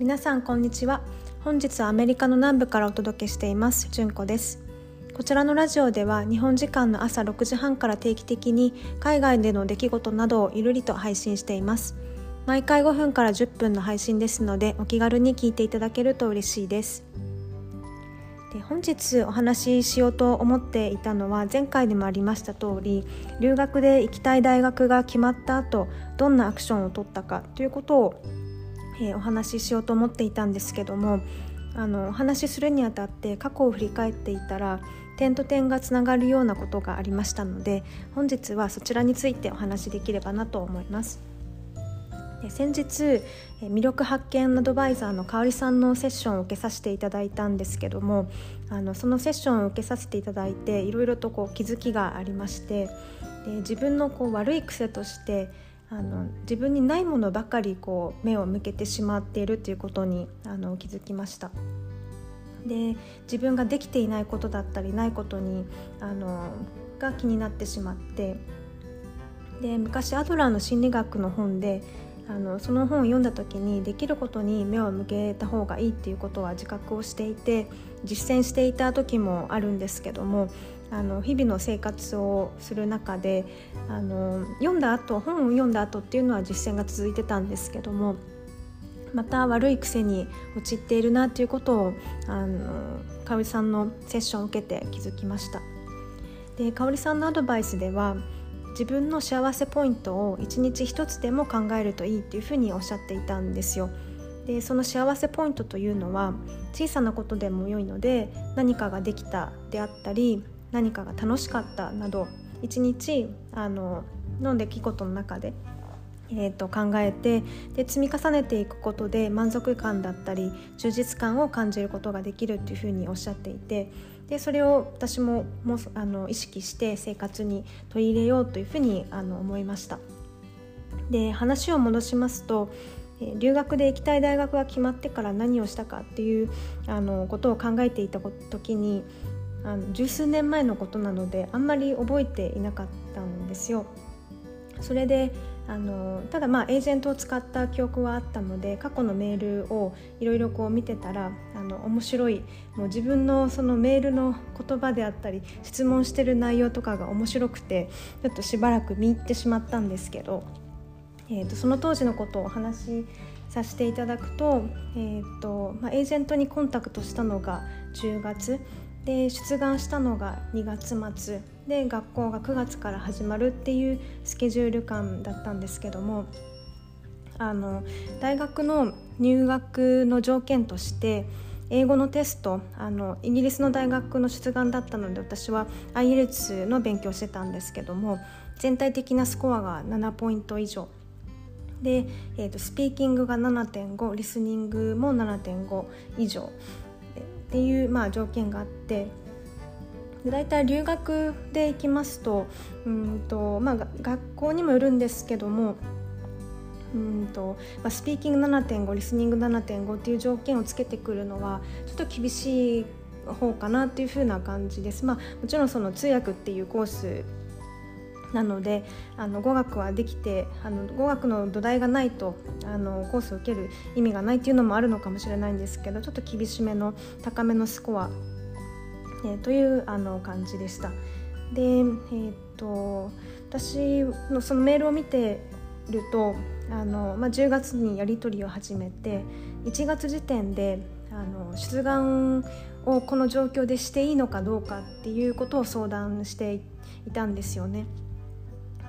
皆さんこんにちは。本日はアメリカの南部からお届けしています。純子です。こちらのラジオでは日本時間の朝6時半から定期的に海外での出来事などをゆるりと配信しています。毎回5分から10分の配信ですのでお気軽に聞いていただけると嬉しいです。で本日お話ししようと思っていたのは前回でもありました通り留学で行きたい大学が決まった後どんなアクションを取ったかということを、えー、お話ししようと思っていたんですけどもあのお話しするにあたって過去を振り返っていたら点と点がつながるようなことがありましたので本日はそちらについてお話しできればなと思います。先日魅力発見アドバイザーの香里さんのセッションを受けさせていただいたんですけどもあのそのセッションを受けさせていただいていろいろとこう気づきがありましてで自分のこう悪い癖としてあの自分にないものばかりこう目を向けてしまっているということにあの気づきました。で自分ができていないことだったりないことにあのが気になってしまってで昔アドラーの心理学の本であのその本を読んだ時にできることに目を向けた方がいいっていうことは自覚をしていて実践していた時もあるんですけどもあの日々の生活をする中であの読んだ後本を読んだ後っていうのは実践が続いてたんですけどもまた悪い癖に陥っているなということをあの香織さんのセッションを受けて気づきました。で香織さんのアドバイスでは自分の幸せポイントを一日一つでも考えるといいっていうふうにおっしゃっていたんですよ。でその幸せポイントというのは小さなことでも良いので何かができたであったり何かが楽しかったなど一日あのの出来事の中で、えー、と考えてで積み重ねていくことで満足感だったり充実感を感じることができるっていうふうにおっしゃっていてでそれを私ももあの意識して生活に取り入れようというふうにあの思いました。で話を戻しますと留学で行きたい大学が決まってから何をしたかっていうあのことを考えていた時にあの十数年前のことなのであんまり覚えていなかったんですよ。それであのただまあエージェントを使った記憶はあったので過去のメールをいろいろ見てたらあの面白いもう自分のそのメールの言葉であったり質問してる内容とかが面白くてちょっとしばらく見入ってしまったんですけど、えーと、その当時のことをお話しさせていただくと,、えーとまあ、エージェントにコンタクトしたのが10月で出願したのが2月末。で学校が9月から始まるっていうスケジュール感だったんですけどもあの大学の入学の条件として英語のテストあのイギリスの大学の出願だったので私は IELTS の勉強してたんですけども全体的なスコアが7ポイント以上。で、えーとスピーキングが7.5リスニングも7.5以上。っていう、まあ、条件があってで大体留学で行きますとうんと、まあ、学校にもよるんですけどもうんとまあ、スピーキング7.5リスニング7.5っていう条件をつけてくるのはちょっと厳しい方かなっていう風な感じです。まあ、もちろんその通訳っていうコースなのであの語学はできてあの語学の土台がないとあのコースを受ける意味がないっていうのもあるのかもしれないんですけどちょっと厳しめの高めのスコア、えー、というあの感じでした。で、えー、っと私のそのメールを見てるとあの、まあ、10月にやり取りを始めて1月時点であの出願をこの状況でしていいのかどうかっていうことを相談していたんですよね。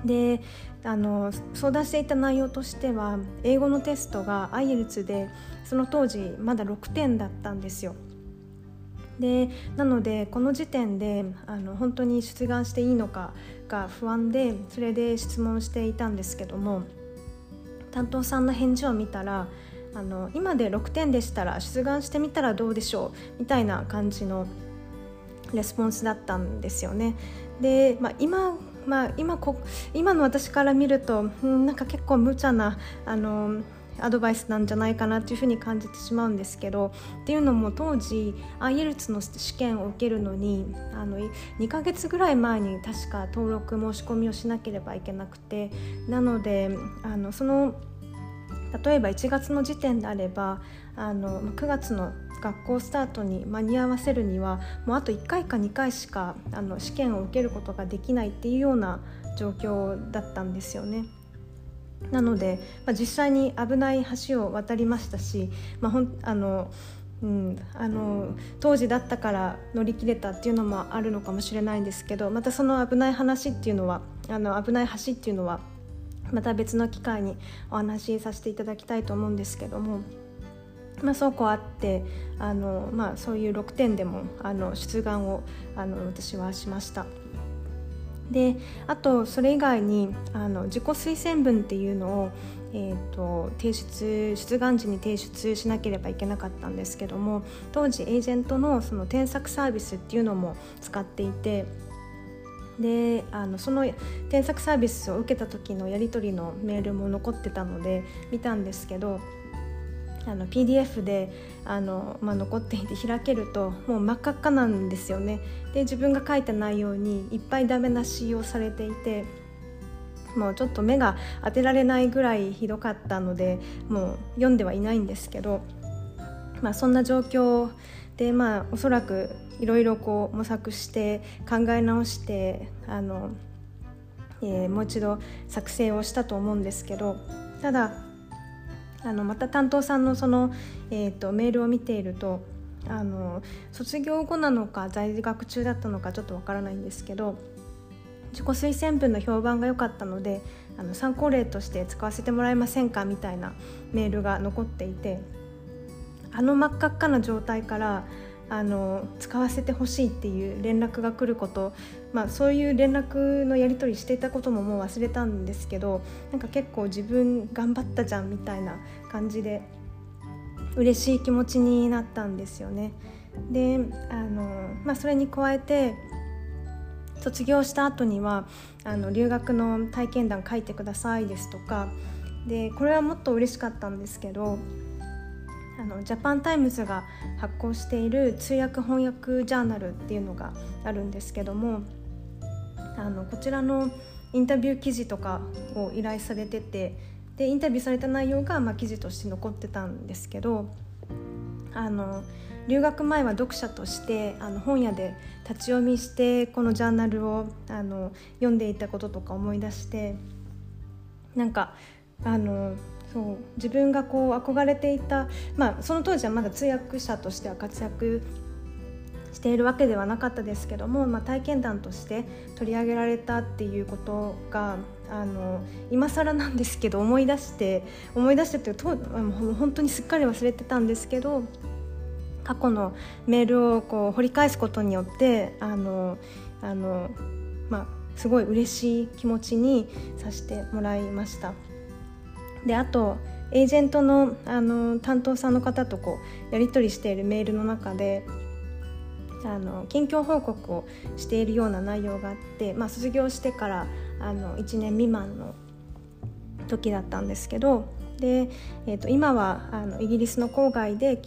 であの相談していた内容としては英語のテストが IELTS でその当時まだ6点だったんですよ。でなのでこの時点であの本当に出願していいのかが不安でそれで質問していたんですけども担当さんの返事を見たらあの今で6点でしたら出願してみたらどうでしょうみたいな感じのレスポンスだったんですよね。で、まあ、今まあ、今こ今の私から見ると、うん、なんか結構無茶なあのアドバイスなんじゃないかなというふうに感じてしまうんですけどっていうのも当時 IELTS の試験を受けるのにあの2ヶ月ぐらい前に確か登録申し込みをしなければいけなくてなのであのその例えば1月の時点であればあの9月の学校スタートに間に合わせるにはもうあと1回か2回しかあの試験を受けることができないっていうような状況だったんですよね。なので、まあ、実際に危ない橋を渡りましたし、まあ、ほんあのうん、あの当時だったから乗り切れたっていうのもあるのかもしれないんですけどまたその危ない話っていうのはあの危ない橋っていうのはまた別の機会にお話しさせていただきたいと思うんですけども。まあ、そうこうあってあの、まあ、そういう6点でもあの出願をあの私はしました。であとそれ以外にあの自己推薦文っていうのを、えーと、提出出願時に提出しなければいけなかったんですけども当時エージェントのその添削サービスっていうのも使っていてであのその添削サービスを受けた時のやり取りのメールも残ってたので見たんですけどあの PDF であの、まあ、残っていて開けるともう真っ赤っかなんですよね。で自分が書いた内容にいっぱいダメ出しをされていてもうちょっと目が当てられないぐらいひどかったのでもう読んではいないんですけど、まあ、そんな状況でまあおそらくいろいろこう模索して考え直してあの、えー、もう一度作成をしたと思うんですけどただあのまた担当さんのその、えーと、メールを見ているとあの卒業後なのか在学中だったのかちょっとわからないんですけど自己推薦文の評判が良かったのであの参考例として使わせてもらえませんかみたいなメールが残っていてあの真っ赤っかな状態からあの使わせてほしいっていう連絡が来ること、まあ、そういう連絡のやり取りしていたことももう忘れたんですけどなんか結構自分頑張ったじゃんみたいな感じで嬉しい気持ちになったんですよね。であの、まあ、それに加えて卒業した後にはあの留学の体験談書いてくださいですとかでこれはもっと嬉しかったんですけどあのジャパンタイムズが発行している通訳翻訳ジャーナルっていうのがあるんですけどもあのこちらのインタビュー記事とかを依頼されててでインタビューされた内容が、まあ、記事として残ってたんですけどあの留学前は読者としてあの本屋で立ち読みしてこのジャーナルをあの読んでいたこととか思い出してなんかあのそう自分がこう憧れていた、まあ、その当時はまだ通訳者としては活躍しているわけではなかったですけども、まあ、体験談として取り上げられたっていうことがあの今更なんですけど思い出して思い出してというと本当にすっかり忘れてたんですけど過去のメールをこう掘り返すことによってあのあの、まあ、すごい嬉しい気持ちにさせてもらいました。であとエージェントのあの担当さんの方とこうやり取りしているメールの中であの近況報告をしているような内容があって、まあ、卒業してからあの1年未満の時だったんですけどで、えー、と今はあのイギリスの郊外で、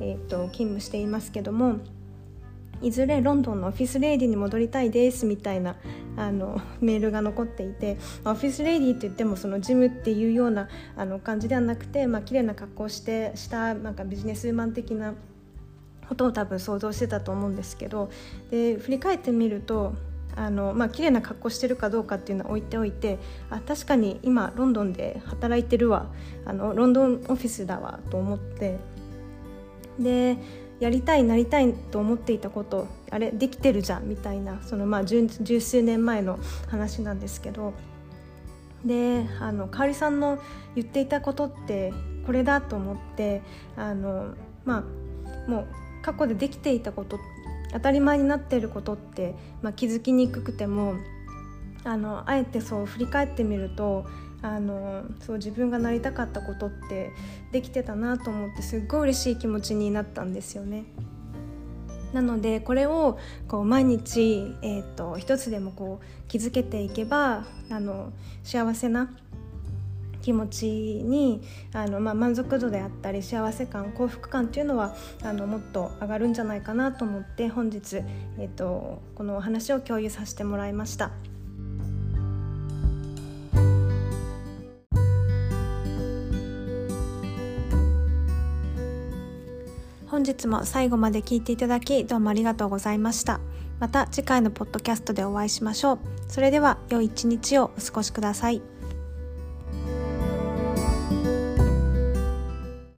えー、と勤務していますけどもいずれロンドンのオフィスレディに戻りたいですみたいなあのメールが残っていてオフィスレディって言ってもそのジムっていうようなあの感じではなくて、まあ綺麗な格好してしたなんかビジネスマン的なことを多分想像してたと思うんですけどで振り返ってみるとあのまあ綺麗な格好してるかどうかっていうのは置いておいてあ確かに今ロンドンで働いてるわあのロンドンオフィスだわと思ってでやりたいなりたいと思っていたことあれできてるじゃんみたいなそのまあ十十数年前の話なんですけど。であの香織さんの言っていたことってこれだと思ってあのまあもう過去でできていたこと当たり前になっていることって、まあ、気づきにくくてもあのあえてそう振り返ってみるとあのそう自分がなりたかったことってできてたなと思ってすっごい嬉しい気持ちになったんですよね。なのでこれをこう毎日、えーと、一つでもこう気づけていけばあの幸せな気持ちにあの、まあ、満足度であったり幸せ感幸福感っていうのはあのもっと上がるんじゃないかなと思って本日、えーとこのお話を共有させてもらいました。本日も最後まで聞いていただきどうもありがとうございました。また次回のポッドキャストでお会いしましょう。それでは良い一日をお過ごしください。